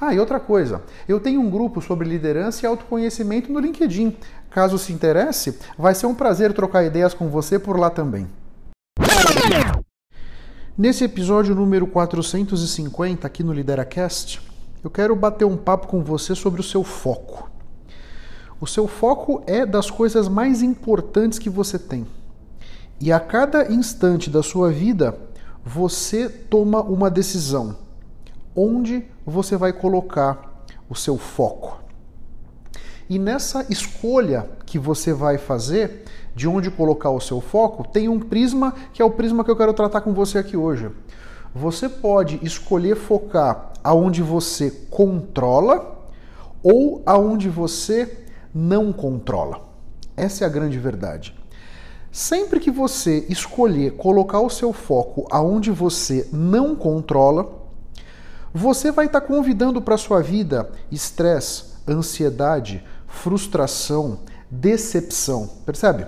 Ah, e outra coisa, eu tenho um grupo sobre liderança e autoconhecimento no LinkedIn. Caso se interesse, vai ser um prazer trocar ideias com você por lá também. Nesse episódio número 450 aqui no LideraCast, eu quero bater um papo com você sobre o seu foco. O seu foco é das coisas mais importantes que você tem. E a cada instante da sua vida, você toma uma decisão onde você vai colocar o seu foco. E nessa escolha que você vai fazer de onde colocar o seu foco, tem um prisma que é o prisma que eu quero tratar com você aqui hoje. Você pode escolher focar aonde você controla ou aonde você não controla. Essa é a grande verdade. Sempre que você escolher colocar o seu foco aonde você não controla, você vai estar tá convidando para sua vida estresse, ansiedade, frustração, decepção. Percebe?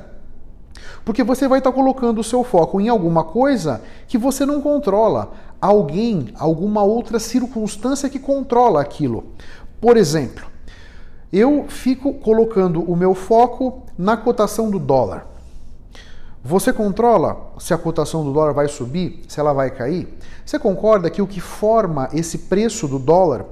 Porque você vai estar tá colocando o seu foco em alguma coisa que você não controla, alguém, alguma outra circunstância que controla aquilo. Por exemplo, eu fico colocando o meu foco na cotação do dólar. Você controla se a cotação do dólar vai subir, se ela vai cair? Você concorda que o que forma esse preço do dólar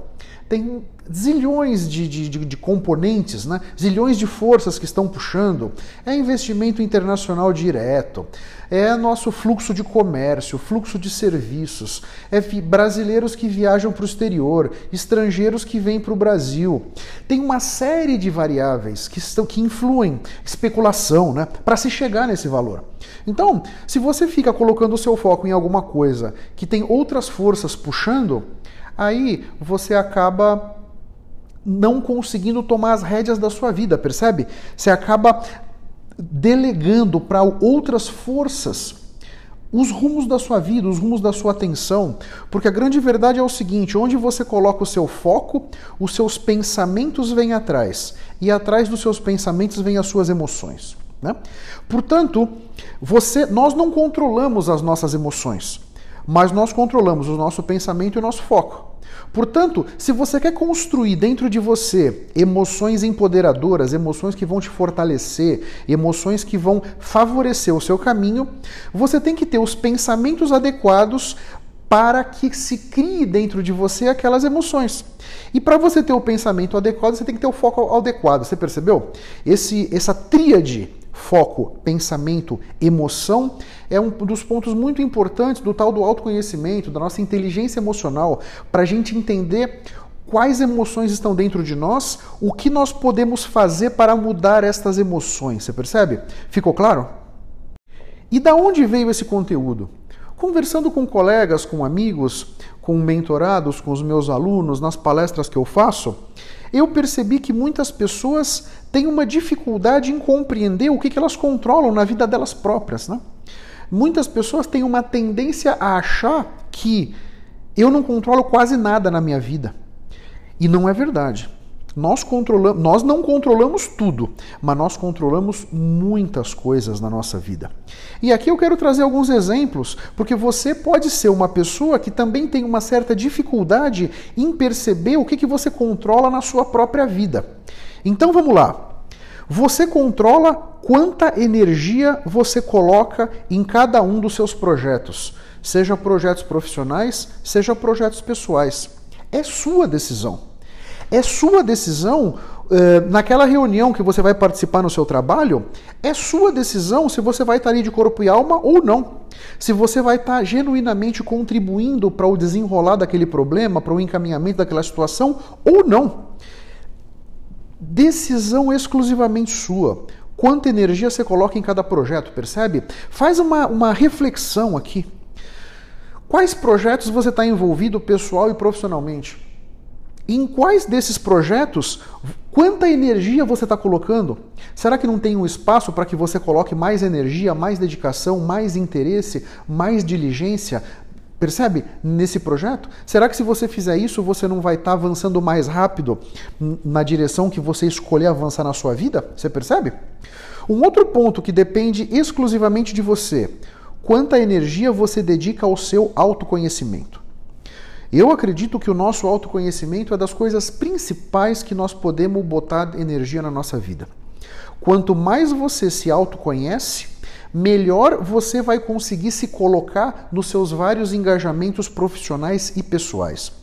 tem zilhões de, de, de, componentes, né? zilhões de forças que estão puxando. É investimento internacional direto, é nosso fluxo de comércio, fluxo de serviços, é brasileiros que viajam para o exterior, estrangeiros que vêm para o Brasil. Tem uma série de variáveis que, estão, que influem, especulação, né? para se chegar nesse valor. Então, se você fica colocando o seu foco em alguma coisa que tem outras forças puxando, aí você acaba não conseguindo tomar as rédeas da sua vida, percebe? Você acaba delegando para outras forças os rumos da sua vida, os rumos da sua atenção, porque a grande verdade é o seguinte: onde você coloca o seu foco, os seus pensamentos vêm atrás, e atrás dos seus pensamentos vêm as suas emoções. Né? Portanto, você, nós não controlamos as nossas emoções mas nós controlamos o nosso pensamento e o nosso foco. Portanto, se você quer construir dentro de você emoções empoderadoras, emoções que vão te fortalecer, emoções que vão favorecer o seu caminho, você tem que ter os pensamentos adequados para que se crie dentro de você aquelas emoções. E para você ter o pensamento adequado, você tem que ter o foco adequado. Você percebeu? Esse, essa tríade foco, pensamento, emoção, é um dos pontos muito importantes do tal do autoconhecimento, da nossa inteligência emocional, para a gente entender quais emoções estão dentro de nós, o que nós podemos fazer para mudar estas emoções. Você percebe? Ficou claro? E da onde veio esse conteúdo? Conversando com colegas, com amigos, com mentorados, com os meus alunos, nas palestras que eu faço, eu percebi que muitas pessoas têm uma dificuldade em compreender o que, elas controlam na vida delas próprias. Né? Muitas pessoas têm uma tendência a achar que eu não controlo quase nada na minha vida. E não é verdade. Nós, controlamos, nós não controlamos tudo, mas nós controlamos muitas coisas na nossa vida. E aqui eu quero trazer alguns exemplos, porque você pode ser uma pessoa que também tem uma certa dificuldade em perceber o que, que você controla na sua própria vida. Então vamos lá. Você controla quanta energia você coloca em cada um dos seus projetos, seja projetos profissionais, seja projetos pessoais. É sua decisão. É sua decisão, eh, naquela reunião que você vai participar no seu trabalho, é sua decisão se você vai estar ali de corpo e alma ou não. Se você vai estar genuinamente contribuindo para o desenrolar daquele problema, para o encaminhamento daquela situação ou não. Decisão exclusivamente sua. Quanta energia você coloca em cada projeto, percebe? Faz uma, uma reflexão aqui. Quais projetos você está envolvido pessoal e profissionalmente? Em quais desses projetos, quanta energia você está colocando? Será que não tem um espaço para que você coloque mais energia, mais dedicação, mais interesse, mais diligência? Percebe? Nesse projeto? Será que se você fizer isso, você não vai estar tá avançando mais rápido na direção que você escolher avançar na sua vida? Você percebe? Um outro ponto que depende exclusivamente de você: quanta energia você dedica ao seu autoconhecimento. Eu acredito que o nosso autoconhecimento é das coisas principais que nós podemos botar energia na nossa vida. Quanto mais você se autoconhece, melhor você vai conseguir se colocar nos seus vários engajamentos profissionais e pessoais.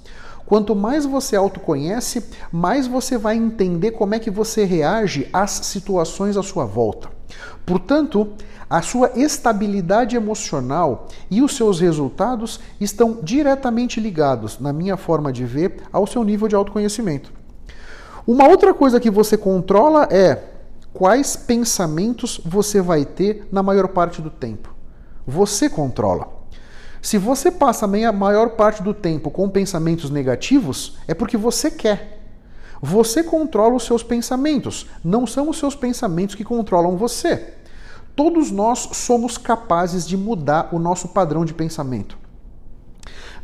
Quanto mais você autoconhece, mais você vai entender como é que você reage às situações à sua volta. Portanto, a sua estabilidade emocional e os seus resultados estão diretamente ligados, na minha forma de ver, ao seu nível de autoconhecimento. Uma outra coisa que você controla é quais pensamentos você vai ter na maior parte do tempo. Você controla. Se você passa a maior parte do tempo com pensamentos negativos, é porque você quer. Você controla os seus pensamentos, não são os seus pensamentos que controlam você. Todos nós somos capazes de mudar o nosso padrão de pensamento.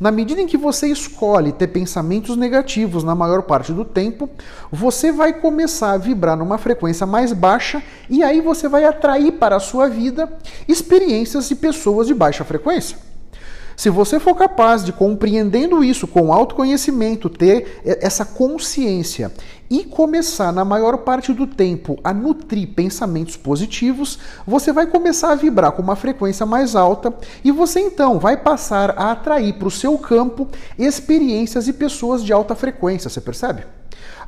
Na medida em que você escolhe ter pensamentos negativos na maior parte do tempo, você vai começar a vibrar numa frequência mais baixa e aí você vai atrair para a sua vida experiências e pessoas de baixa frequência. Se você for capaz de, compreendendo isso com autoconhecimento, ter essa consciência e começar, na maior parte do tempo, a nutrir pensamentos positivos, você vai começar a vibrar com uma frequência mais alta e você então vai passar a atrair para o seu campo experiências e pessoas de alta frequência, você percebe?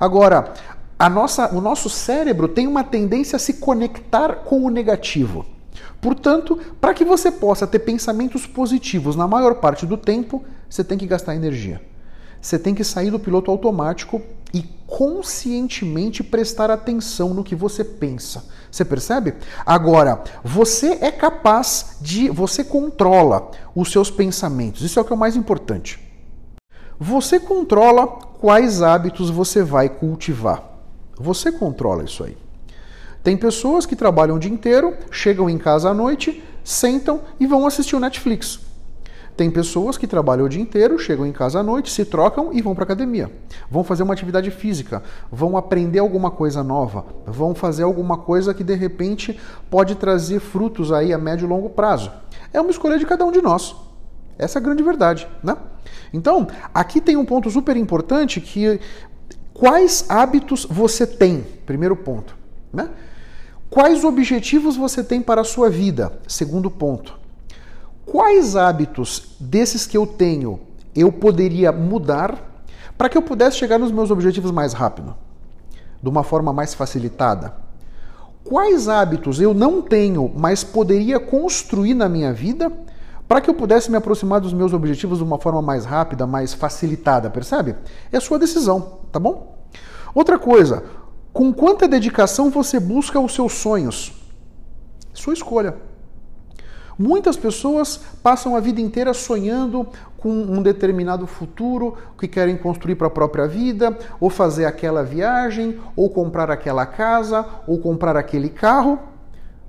Agora, a nossa, o nosso cérebro tem uma tendência a se conectar com o negativo. Portanto, para que você possa ter pensamentos positivos na maior parte do tempo, você tem que gastar energia. Você tem que sair do piloto automático e conscientemente prestar atenção no que você pensa. Você percebe? Agora, você é capaz de. Você controla os seus pensamentos. Isso é o que é o mais importante. Você controla quais hábitos você vai cultivar. Você controla isso aí. Tem pessoas que trabalham o dia inteiro, chegam em casa à noite, sentam e vão assistir o Netflix. Tem pessoas que trabalham o dia inteiro, chegam em casa à noite, se trocam e vão para academia. Vão fazer uma atividade física, vão aprender alguma coisa nova, vão fazer alguma coisa que de repente pode trazer frutos aí a médio e longo prazo. É uma escolha de cada um de nós. Essa é a grande verdade, né? Então, aqui tem um ponto super importante que quais hábitos você tem? Primeiro ponto, né? Quais objetivos você tem para a sua vida? Segundo ponto. Quais hábitos desses que eu tenho eu poderia mudar para que eu pudesse chegar nos meus objetivos mais rápido, de uma forma mais facilitada? Quais hábitos eu não tenho, mas poderia construir na minha vida para que eu pudesse me aproximar dos meus objetivos de uma forma mais rápida, mais facilitada, percebe? É sua decisão, tá bom? Outra coisa, com quanta dedicação você busca os seus sonhos? Sua escolha. Muitas pessoas passam a vida inteira sonhando com um determinado futuro que querem construir para a própria vida, ou fazer aquela viagem, ou comprar aquela casa, ou comprar aquele carro,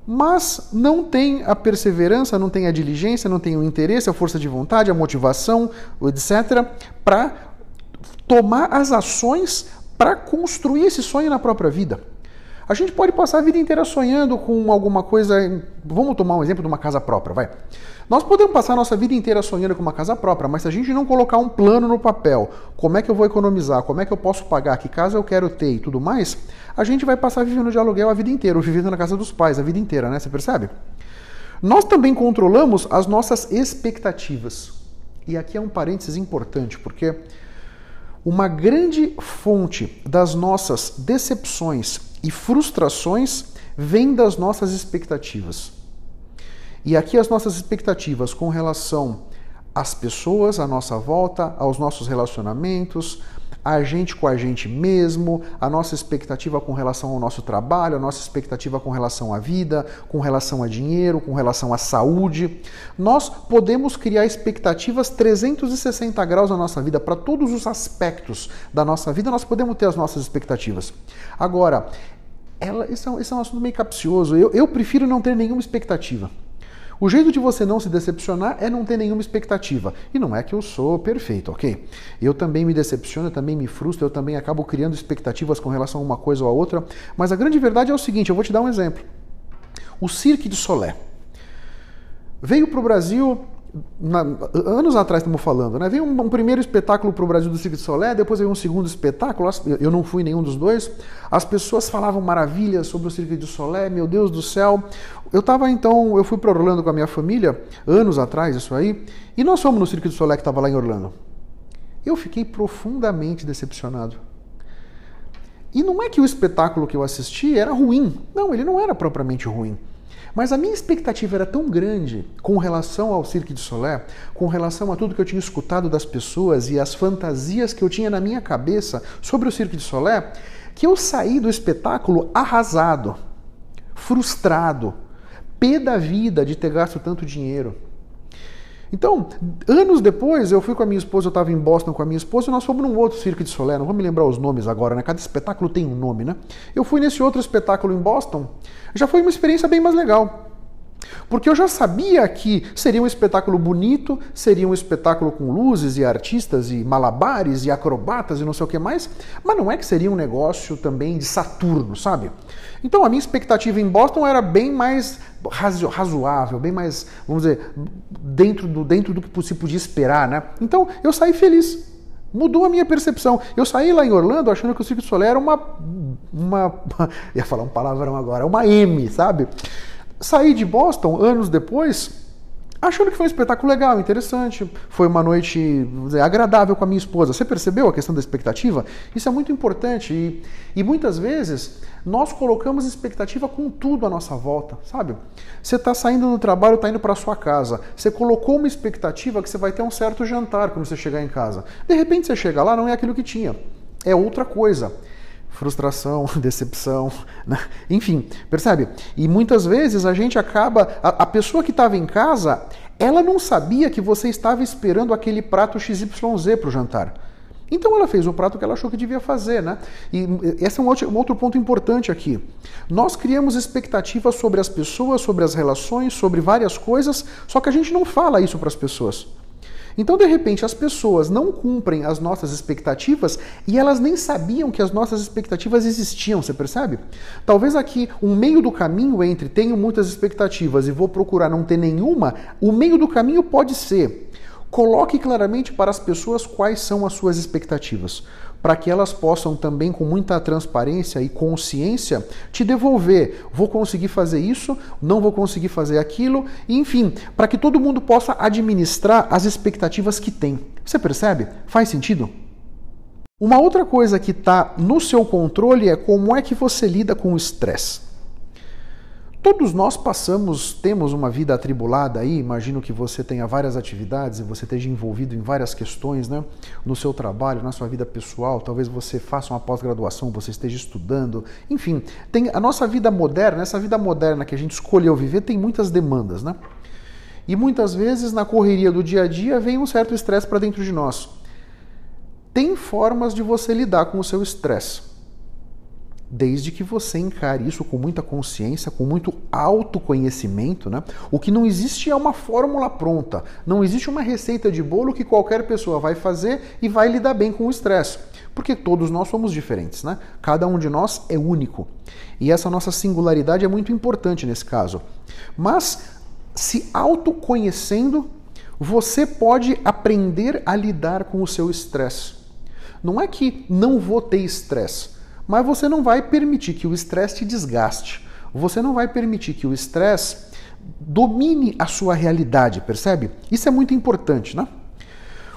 mas não tem a perseverança, não tem a diligência, não tem o interesse, a força de vontade, a motivação, etc., para tomar as ações para construir esse sonho na própria vida. A gente pode passar a vida inteira sonhando com alguma coisa. Vamos tomar um exemplo de uma casa própria, vai. Nós podemos passar a nossa vida inteira sonhando com uma casa própria, mas se a gente não colocar um plano no papel, como é que eu vou economizar, como é que eu posso pagar, que casa eu quero ter e tudo mais, a gente vai passar vivendo de aluguel a vida inteira, ou vivendo na casa dos pais a vida inteira, né? Você percebe? Nós também controlamos as nossas expectativas. E aqui é um parênteses importante, porque uma grande fonte das nossas decepções e frustrações vem das nossas expectativas. E aqui as nossas expectativas com relação às pessoas à nossa volta, aos nossos relacionamentos, a gente com a gente mesmo, a nossa expectativa com relação ao nosso trabalho, a nossa expectativa com relação à vida, com relação a dinheiro, com relação à saúde. Nós podemos criar expectativas 360 graus na nossa vida, para todos os aspectos da nossa vida, nós podemos ter as nossas expectativas. Agora, ela, isso, é um, é um assunto meio capcioso. Eu, eu prefiro não ter nenhuma expectativa. O jeito de você não se decepcionar é não ter nenhuma expectativa. E não é que eu sou perfeito, ok? Eu também me decepciono, eu também me frustro, eu também acabo criando expectativas com relação a uma coisa ou a outra. Mas a grande verdade é o seguinte: eu vou te dar um exemplo. O Cirque de Solé veio para o Brasil na, anos atrás estamos falando, né? Veio um, um primeiro espetáculo para o Brasil do Cirque de Solé, depois veio um segundo espetáculo, eu não fui nenhum dos dois. As pessoas falavam maravilhas sobre o Cirque de Solé, meu Deus do céu. Eu estava então, eu fui para Orlando com a minha família, anos atrás, isso aí, e nós fomos no Cirque de Solé que estava lá em Orlando. Eu fiquei profundamente decepcionado. E não é que o espetáculo que eu assisti era ruim. Não, ele não era propriamente ruim. Mas a minha expectativa era tão grande com relação ao Cirque de Solé, com relação a tudo que eu tinha escutado das pessoas e as fantasias que eu tinha na minha cabeça sobre o Cirque de Solé, que eu saí do espetáculo arrasado, frustrado, pé da vida de ter gasto tanto dinheiro. Então, anos depois, eu fui com a minha esposa, eu estava em Boston com a minha esposa, e nós fomos num outro Cirque de Solé, não vou me lembrar os nomes agora, né? Cada espetáculo tem um nome, né? Eu fui nesse outro espetáculo em Boston, já foi uma experiência bem mais legal. Porque eu já sabia que seria um espetáculo bonito, seria um espetáculo com luzes e artistas e malabares e acrobatas e não sei o que mais, mas não é que seria um negócio também de Saturno, sabe? Então a minha expectativa em Boston era bem mais razoável, bem mais, vamos dizer, dentro do, dentro do que se podia esperar, né? Então eu saí feliz. Mudou a minha percepção. Eu saí lá em Orlando achando que o Cirque du Soleil era uma. uma ia falar um palavrão agora, uma M, sabe? Saí de Boston anos depois achando que foi um espetáculo legal, interessante. Foi uma noite dizer, agradável com a minha esposa. Você percebeu a questão da expectativa? Isso é muito importante e, e muitas vezes nós colocamos expectativa com tudo à nossa volta, sabe? Você está saindo do trabalho, está indo para sua casa. Você colocou uma expectativa que você vai ter um certo jantar quando você chegar em casa. De repente você chega lá, não é aquilo que tinha. É outra coisa frustração, decepção, né? enfim, percebe? E muitas vezes a gente acaba, a, a pessoa que estava em casa, ela não sabia que você estava esperando aquele prato XYZ para o jantar. Então ela fez o prato que ela achou que devia fazer, né? E esse é um outro, um outro ponto importante aqui. Nós criamos expectativas sobre as pessoas, sobre as relações, sobre várias coisas, só que a gente não fala isso para as pessoas. Então, de repente, as pessoas não cumprem as nossas expectativas e elas nem sabiam que as nossas expectativas existiam, você percebe? Talvez aqui um meio do caminho entre tenho muitas expectativas e vou procurar não ter nenhuma, o meio do caminho pode ser coloque claramente para as pessoas quais são as suas expectativas para que elas possam também, com muita transparência e consciência, te devolver. Vou conseguir fazer isso, não vou conseguir fazer aquilo, enfim, para que todo mundo possa administrar as expectativas que tem. Você percebe? Faz sentido? Uma outra coisa que está no seu controle é como é que você lida com o estresse. Todos nós passamos, temos uma vida atribulada aí, imagino que você tenha várias atividades e você esteja envolvido em várias questões, né? No seu trabalho, na sua vida pessoal, talvez você faça uma pós-graduação, você esteja estudando, enfim, tem a nossa vida moderna, essa vida moderna que a gente escolheu viver tem muitas demandas, né? E muitas vezes na correria do dia a dia vem um certo estresse para dentro de nós. Tem formas de você lidar com o seu estresse desde que você encare isso com muita consciência, com muito autoconhecimento, né? O que não existe é uma fórmula pronta, não existe uma receita de bolo que qualquer pessoa vai fazer e vai lidar bem com o estresse, porque todos nós somos diferentes, né? Cada um de nós é único. E essa nossa singularidade é muito importante nesse caso. Mas se autoconhecendo, você pode aprender a lidar com o seu estresse. Não é que não vou ter estresse mas você não vai permitir que o estresse te desgaste. Você não vai permitir que o estresse domine a sua realidade, percebe? Isso é muito importante, né?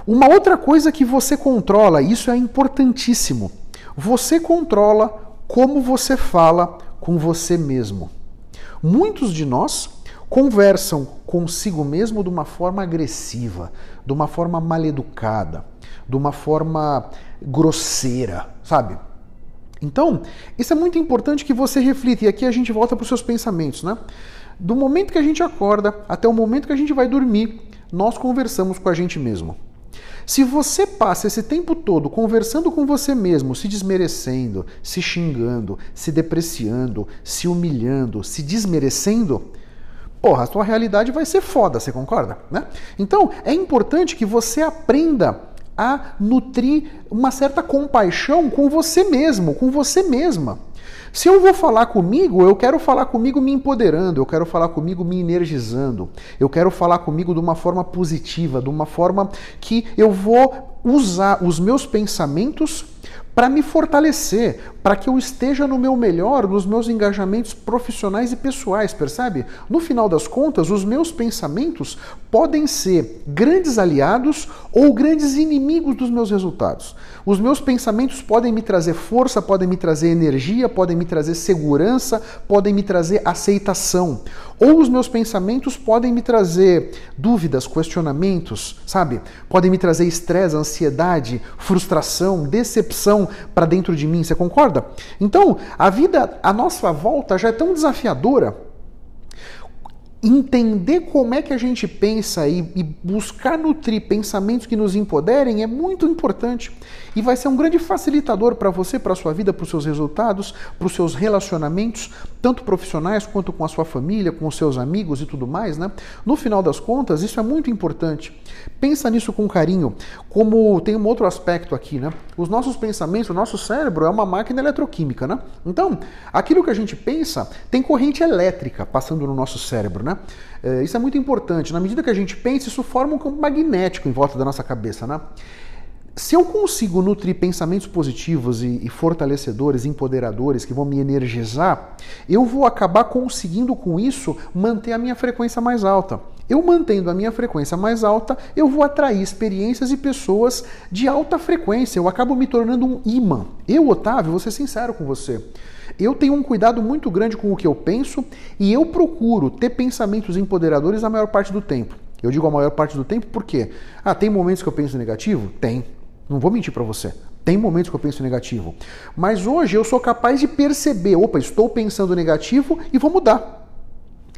Uma outra coisa que você controla, isso é importantíssimo. Você controla como você fala com você mesmo. Muitos de nós conversam consigo mesmo de uma forma agressiva, de uma forma maleducada, de uma forma grosseira, sabe? Então, isso é muito importante que você reflita, e aqui a gente volta para os seus pensamentos, né? Do momento que a gente acorda até o momento que a gente vai dormir, nós conversamos com a gente mesmo. Se você passa esse tempo todo conversando com você mesmo, se desmerecendo, se xingando, se depreciando, se humilhando, se desmerecendo, porra, a sua realidade vai ser foda, você concorda? Né? Então, é importante que você aprenda a nutrir uma certa compaixão com você mesmo, com você mesma. Se eu vou falar comigo, eu quero falar comigo me empoderando, eu quero falar comigo me energizando, eu quero falar comigo de uma forma positiva, de uma forma que eu vou usar os meus pensamentos para me fortalecer, para que eu esteja no meu melhor nos meus engajamentos profissionais e pessoais, percebe? No final das contas, os meus pensamentos podem ser grandes aliados ou grandes inimigos dos meus resultados. Os meus pensamentos podem me trazer força, podem me trazer energia, podem me trazer segurança, podem me trazer aceitação. Ou os meus pensamentos podem me trazer dúvidas, questionamentos, sabe? Podem me trazer estresse, ansiedade, frustração, decepção para dentro de mim. Você concorda? Então, a vida à nossa volta já é tão desafiadora entender como é que a gente pensa e, e, buscar nutrir pensamentos que nos empoderem é muito importante e vai ser um grande facilitador para você, para a sua vida, para os seus resultados, para os seus relacionamentos, tanto profissionais quanto com a sua família, com os seus amigos e tudo mais, né? No final das contas, isso é muito importante. Pensa nisso com carinho, como tem um outro aspecto aqui, né? Os nossos pensamentos, o nosso cérebro é uma máquina eletroquímica, né? Então, aquilo que a gente pensa tem corrente elétrica passando no nosso cérebro, né? É, isso é muito importante. Na medida que a gente pensa, isso forma um campo magnético em volta da nossa cabeça, né? Se eu consigo nutrir pensamentos positivos e, e, fortalecedores, empoderadores, que vão me energizar, eu vou acabar conseguindo com isso manter a minha frequência mais alta. Eu mantendo a minha frequência mais alta, eu vou atrair experiências e pessoas de alta frequência. Eu acabo me tornando um imã. Eu, Otávio, vou ser sincero com você. Eu tenho um cuidado muito grande com o que eu penso e eu procuro ter pensamentos empoderadores a maior parte do tempo. Eu digo a maior parte do tempo porque, ah, tem momentos que eu penso negativo? Tem. Não vou mentir para você. Tem momentos que eu penso negativo. Mas hoje eu sou capaz de perceber, opa, estou pensando negativo e vou mudar.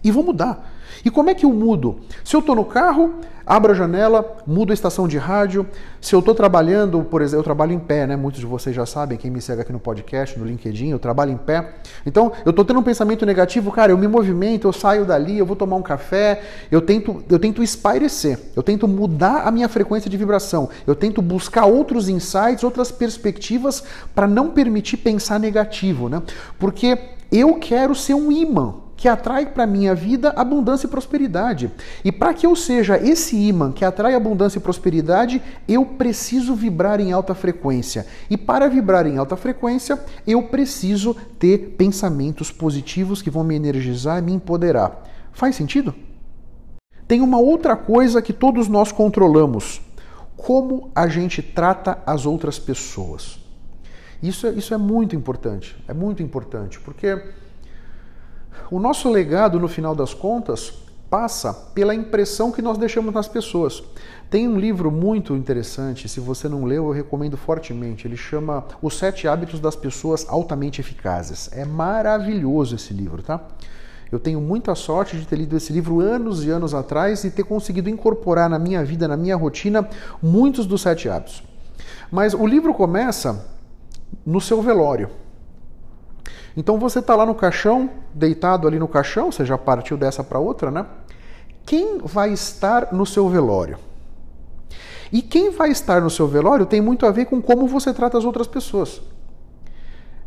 E vou mudar. E como é que eu mudo? Se eu estou no carro, abro a janela, mudo a estação de rádio. Se eu estou trabalhando, por exemplo, eu trabalho em pé, né? Muitos de vocês já sabem, quem me segue aqui no podcast, no LinkedIn, eu trabalho em pé. Então, eu estou tendo um pensamento negativo, cara, eu me movimento, eu saio dali, eu vou tomar um café, eu tento, eu tento espairecer, eu tento mudar a minha frequência de vibração, eu tento buscar outros insights, outras perspectivas para não permitir pensar negativo, né? Porque eu quero ser um imã que atrai para minha vida abundância e prosperidade. E para que eu seja esse imã que atrai abundância e prosperidade, eu preciso vibrar em alta frequência. E para vibrar em alta frequência, eu preciso ter pensamentos positivos que vão me energizar e me empoderar. Faz sentido? Tem uma outra coisa que todos nós controlamos: como a gente trata as outras pessoas. Isso é, isso é muito importante, é muito importante, porque o nosso legado, no final das contas, passa pela impressão que nós deixamos nas pessoas. Tem um livro muito interessante, se você não leu, eu recomendo fortemente. Ele chama Os Sete Hábitos das Pessoas Altamente Eficazes. É maravilhoso esse livro, tá? Eu tenho muita sorte de ter lido esse livro anos e anos atrás e ter conseguido incorporar na minha vida, na minha rotina, muitos dos sete hábitos. Mas o livro começa no seu velório. Então você está lá no caixão, deitado ali no caixão, você já partiu dessa para outra, né? Quem vai estar no seu velório? E quem vai estar no seu velório tem muito a ver com como você trata as outras pessoas.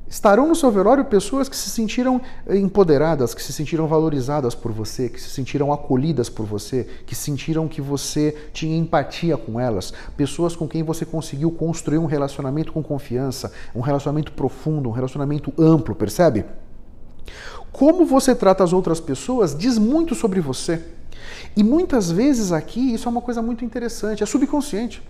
Estarão no seu velório pessoas que se sentiram empoderadas, que se sentiram valorizadas por você, que se sentiram acolhidas por você, que sentiram que você tinha empatia com elas, pessoas com quem você conseguiu construir um relacionamento com confiança, um relacionamento profundo, um relacionamento amplo, percebe? Como você trata as outras pessoas diz muito sobre você. E muitas vezes aqui isso é uma coisa muito interessante, é subconsciente.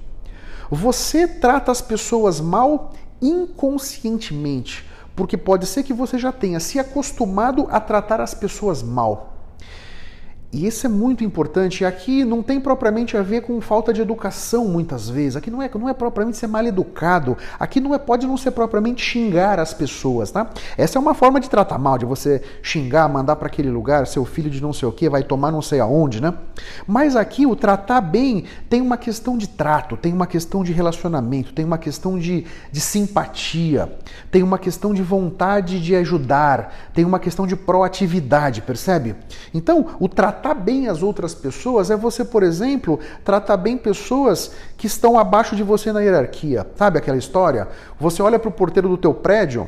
Você trata as pessoas mal inconscientemente, porque pode ser que você já tenha se acostumado a tratar as pessoas mal. E isso é muito importante. Aqui não tem propriamente a ver com falta de educação, muitas vezes. Aqui não é, não é propriamente ser mal educado. Aqui não é, pode não ser propriamente xingar as pessoas, tá? Essa é uma forma de tratar mal, de você xingar, mandar para aquele lugar, seu filho de não sei o que, vai tomar não sei aonde, né? Mas aqui o tratar bem tem uma questão de trato, tem uma questão de relacionamento, tem uma questão de, de simpatia, tem uma questão de vontade de ajudar, tem uma questão de proatividade, percebe? Então, o tratar tratar bem as outras pessoas é você, por exemplo, tratar bem pessoas que estão abaixo de você na hierarquia. Sabe aquela história? Você olha para o porteiro do teu prédio,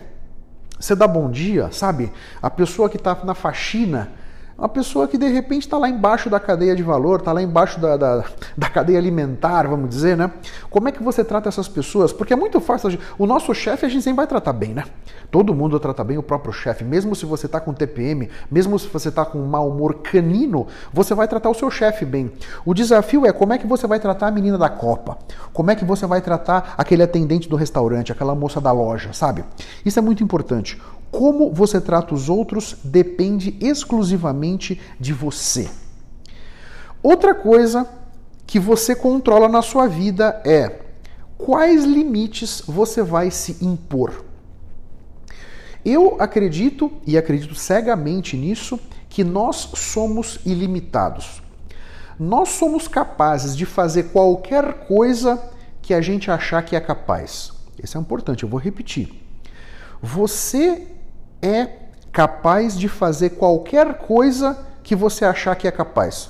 você dá bom dia, sabe? A pessoa que está na faxina, uma pessoa que de repente está lá embaixo da cadeia de valor, está lá embaixo da, da, da, cadeia alimentar, vamos dizer, né? Como é que você trata essas pessoas? Porque é muito fácil. O nosso chefe a gente sempre vai tratar bem, né? Todo mundo trata bem o próprio chefe. Mesmo se você está com TPM, mesmo se você está com um mau humor canino, você vai tratar o seu chefe bem. O desafio é como é que você vai tratar a menina da copa? Como é que você vai tratar aquele atendente do restaurante, aquela moça da loja, sabe? Isso é muito importante. Como você trata os outros depende exclusivamente de você. Outra coisa que você controla na sua vida é quais limites você vai se impor. Eu acredito, e acredito cegamente nisso, que nós somos ilimitados. Nós somos capazes de fazer qualquer coisa que a gente achar que é capaz. Isso é importante, eu vou repetir. Você é capaz de fazer qualquer coisa que você achar que é capaz.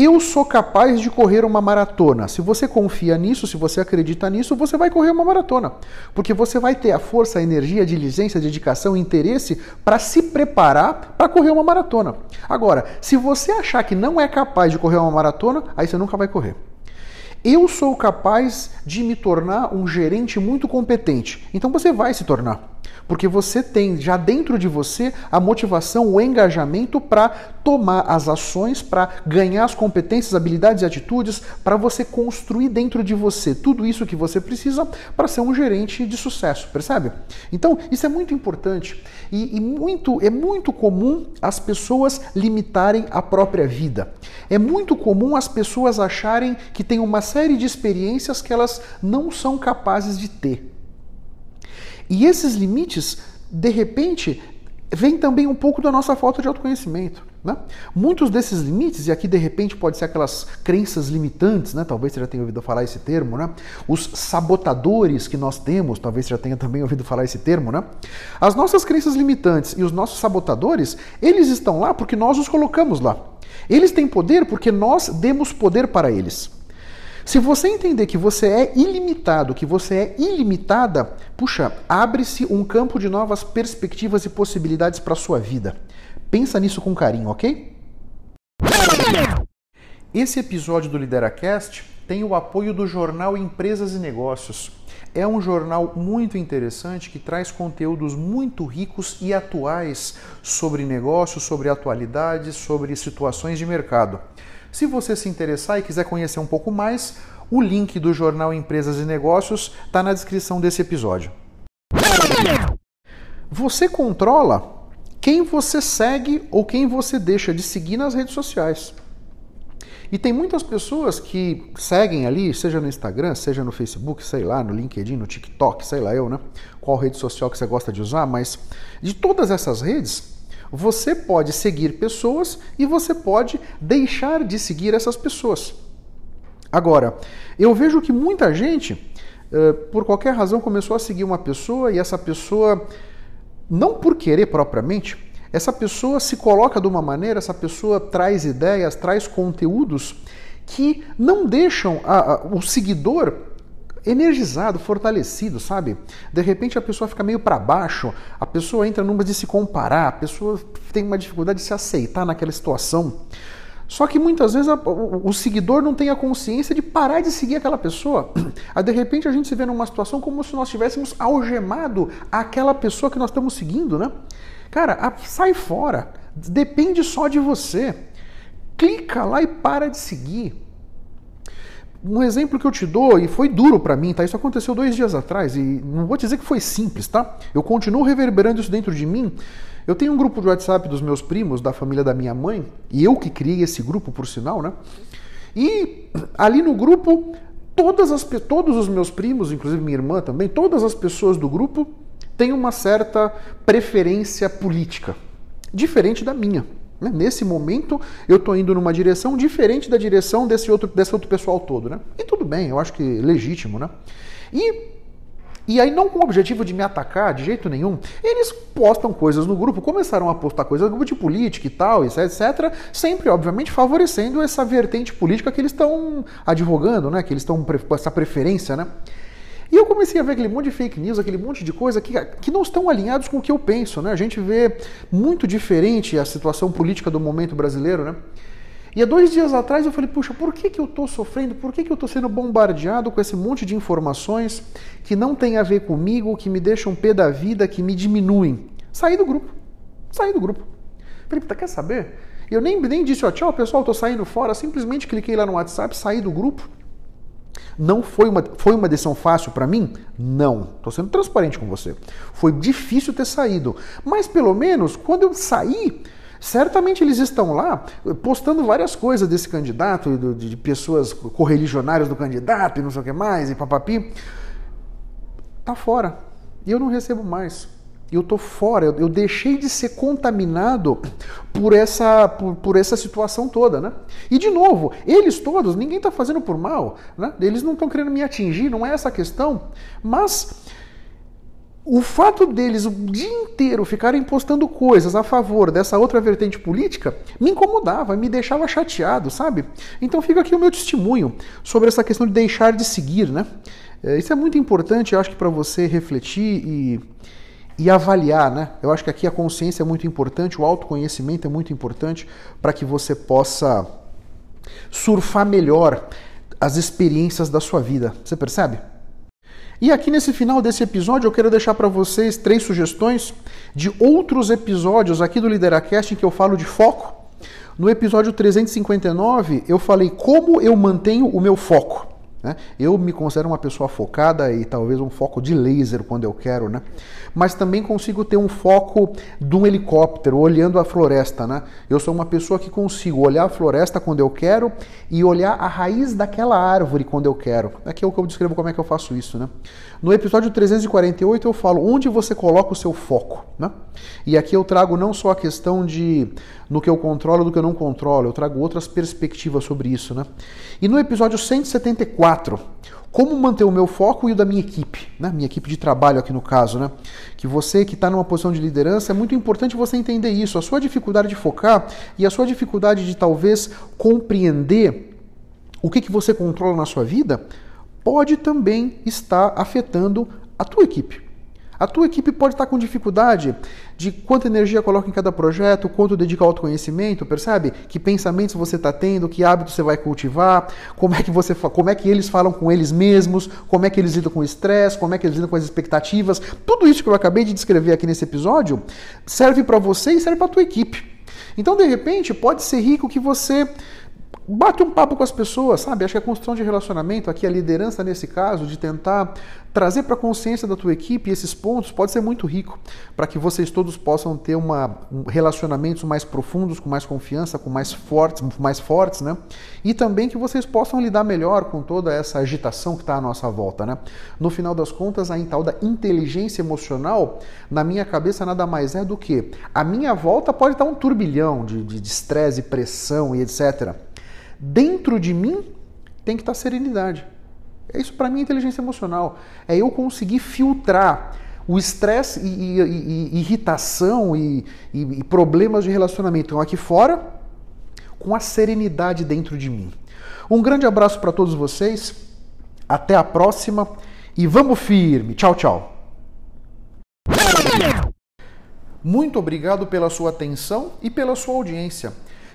Eu sou capaz de correr uma maratona. Se você confia nisso, se você acredita nisso, você vai correr uma maratona. Porque você vai ter a força, a energia, a diligência, a dedicação, interesse para se preparar para correr uma maratona. Agora, se você achar que não é capaz de correr uma maratona, aí você nunca vai correr. Eu sou capaz de me tornar um gerente muito competente. Então você vai se tornar porque você tem já dentro de você a motivação, o engajamento para tomar as ações, para ganhar as competências, habilidades e atitudes, para você construir dentro de você tudo isso que você precisa para ser um gerente de sucesso, percebe? Então, isso é muito importante e, e muito é muito comum as pessoas limitarem a própria vida. É muito comum as pessoas acharem que tem uma série de experiências que elas não são capazes de ter. E esses limites, de repente, vem também um pouco da nossa falta de autoconhecimento. Né? Muitos desses limites, e aqui de repente pode ser aquelas crenças limitantes, né? talvez você já tenha ouvido falar esse termo, né? os sabotadores que nós temos, talvez você já tenha também ouvido falar esse termo. Né? As nossas crenças limitantes e os nossos sabotadores, eles estão lá porque nós os colocamos lá. Eles têm poder porque nós demos poder para eles. Se você entender que você é ilimitado, que você é ilimitada, puxa, abre-se um campo de novas perspectivas e possibilidades para a sua vida. Pensa nisso com carinho, ok? Esse episódio do LideraCast tem o apoio do jornal Empresas e Negócios. É um jornal muito interessante que traz conteúdos muito ricos e atuais sobre negócios, sobre atualidades, sobre situações de mercado. Se você se interessar e quiser conhecer um pouco mais, o link do jornal Empresas e Negócios está na descrição desse episódio. Você controla quem você segue ou quem você deixa de seguir nas redes sociais. E tem muitas pessoas que seguem ali, seja no Instagram, seja no Facebook, sei lá, no LinkedIn, no TikTok, sei lá eu, né? Qual rede social que você gosta de usar, mas de todas essas redes, você pode seguir pessoas e você pode deixar de seguir essas pessoas. Agora, eu vejo que muita gente, eh, por qualquer razão, começou a seguir uma pessoa e essa pessoa, não por querer propriamente, essa pessoa se coloca de uma maneira, essa pessoa traz ideias, traz conteúdos que não deixam a, a, o seguidor energizado, fortalecido, sabe? De repente a pessoa fica meio para baixo, a pessoa entra numa de se comparar, a pessoa tem uma dificuldade de se aceitar naquela situação. Só que muitas vezes a, o, o, seguidor não tem a consciência de parar de seguir aquela pessoa. Aí de repente a gente se vê numa situação como se nós tivéssemos algemado aquela pessoa que nós estamos seguindo, né? Cara, a, sai fora. Depende só de você. Clica lá e para de seguir. Um exemplo que eu te dou, e foi duro para mim, tá? Isso aconteceu dois dias atrás, e não vou dizer que foi simples, tá? Eu continuo reverberando isso dentro de mim. Eu tenho um grupo de WhatsApp dos meus primos, da família da minha mãe, e eu que criei esse grupo, por sinal, né? E ali no grupo, todas as, todos os meus primos, inclusive minha irmã também, todas as pessoas do grupo têm uma certa preferência política, diferente da minha. Né? Nesse momento, eu estou indo numa direção diferente da direção desse outro, desse outro pessoal todo. Né? E tudo bem, eu acho que legítimo. Né? E, e aí, não com o objetivo de me atacar de jeito nenhum, eles postam coisas no grupo, começaram a postar coisas no grupo de política e tal, etc, sempre, obviamente, favorecendo essa vertente política que eles estão advogando, né? que eles estão essa preferência. Né? E eu comecei a ver aquele monte de fake news, aquele monte de coisa que, que não estão alinhados com o que eu penso. Né? A gente vê muito diferente a situação política do momento brasileiro. Né? E há dois dias atrás eu falei, puxa, por que, que eu estou sofrendo? Por que, que eu estou sendo bombardeado com esse monte de informações que não tem a ver comigo, que me deixam pé da vida, que me diminuem? Saí do grupo. Saí do grupo. Falei, quer saber? Eu nem, nem disse, ó, tchau, pessoal, estou saindo fora. Simplesmente cliquei lá no WhatsApp, saí do grupo não foi uma, foi uma decisão fácil para mim? Não. Estou sendo transparente com você. Foi difícil ter saído. Mas pelo menos, quando eu saí, certamente eles estão lá postando várias coisas desse candidato, de, de pessoas correligionárias do candidato e não sei o que mais, e papapi. Tá fora. E eu não recebo mais eu tô fora, eu, eu, deixei de ser contaminado por essa, por, por, essa situação toda, né? E de novo, eles todos, ninguém está fazendo por mal, né? Eles não estão querendo me atingir, não é essa a questão, mas o fato deles o dia inteiro ficarem postando coisas a favor dessa outra vertente política me incomodava, me deixava chateado, sabe? Então fica aqui o meu testemunho sobre essa questão de deixar de seguir, né? É, isso é muito importante, eu acho que para você refletir e e avaliar, né? Eu acho que aqui a consciência é muito importante, o autoconhecimento é muito importante para que você possa surfar melhor as experiências da sua vida. Você percebe? E aqui nesse final desse episódio eu quero deixar para vocês três sugestões de outros episódios aqui do Lideracast em que eu falo de foco. No episódio 359 eu falei como eu mantenho o meu foco. Né? Eu me considero uma pessoa focada e talvez um foco de laser quando eu quero, né? mas também consigo ter um foco de um helicóptero olhando a floresta. Né? Eu sou uma pessoa que consigo olhar a floresta quando eu quero e olhar a raiz daquela árvore quando eu quero. Aqui é o que eu descrevo como é que eu faço isso. Né? No episódio 348 eu falo onde você coloca o seu foco. Né? E aqui eu trago não só a questão de no que eu controlo do que eu não controlo, eu trago outras perspectivas sobre isso. Né? E no episódio 174, como manter o meu foco e o da minha equipe, né? minha equipe de trabalho aqui no caso, né? Que você que está numa posição de liderança, é muito importante você entender isso, a sua dificuldade de focar e a sua dificuldade de talvez compreender o que, que você controla na sua vida, pode também estar afetando a tua equipe. A tua equipe pode estar com dificuldade de quanta energia coloca em cada projeto, quanto dedica ao autoconhecimento, percebe? Que pensamentos você está tendo, que hábitos você vai cultivar, como é que você, como é que eles falam com eles mesmos, como é que eles lidam com o estresse, como é que eles lidam com as expectativas. Tudo isso que eu acabei de descrever aqui nesse episódio serve para você e serve para a tua equipe. Então, de repente, pode ser rico que você bate um papo com as pessoas, sabe? Acho que a construção de relacionamento, aqui a liderança nesse caso, de tentar trazer para a consciência da tua equipe esses pontos, pode ser muito rico para que vocês todos possam ter uma, um, relacionamentos mais profundos, com mais confiança, com mais fortes, mais fortes, né? E também que vocês possam lidar melhor com toda essa agitação que está à nossa volta, né? No final das contas, a tal da inteligência emocional, na minha cabeça, nada mais é do que a minha volta pode estar um turbilhão de estresse, pressão e etc Dentro de mim tem que estar serenidade. É isso para mim é inteligência emocional. É eu conseguir filtrar o estresse e, e, e, irritação e, e problemas de relacionamento aqui fora com a serenidade dentro de mim. Um grande abraço para todos vocês. Até a próxima e vamos firme. Tchau, tchau. Muito obrigado pela sua atenção e pela sua audiência.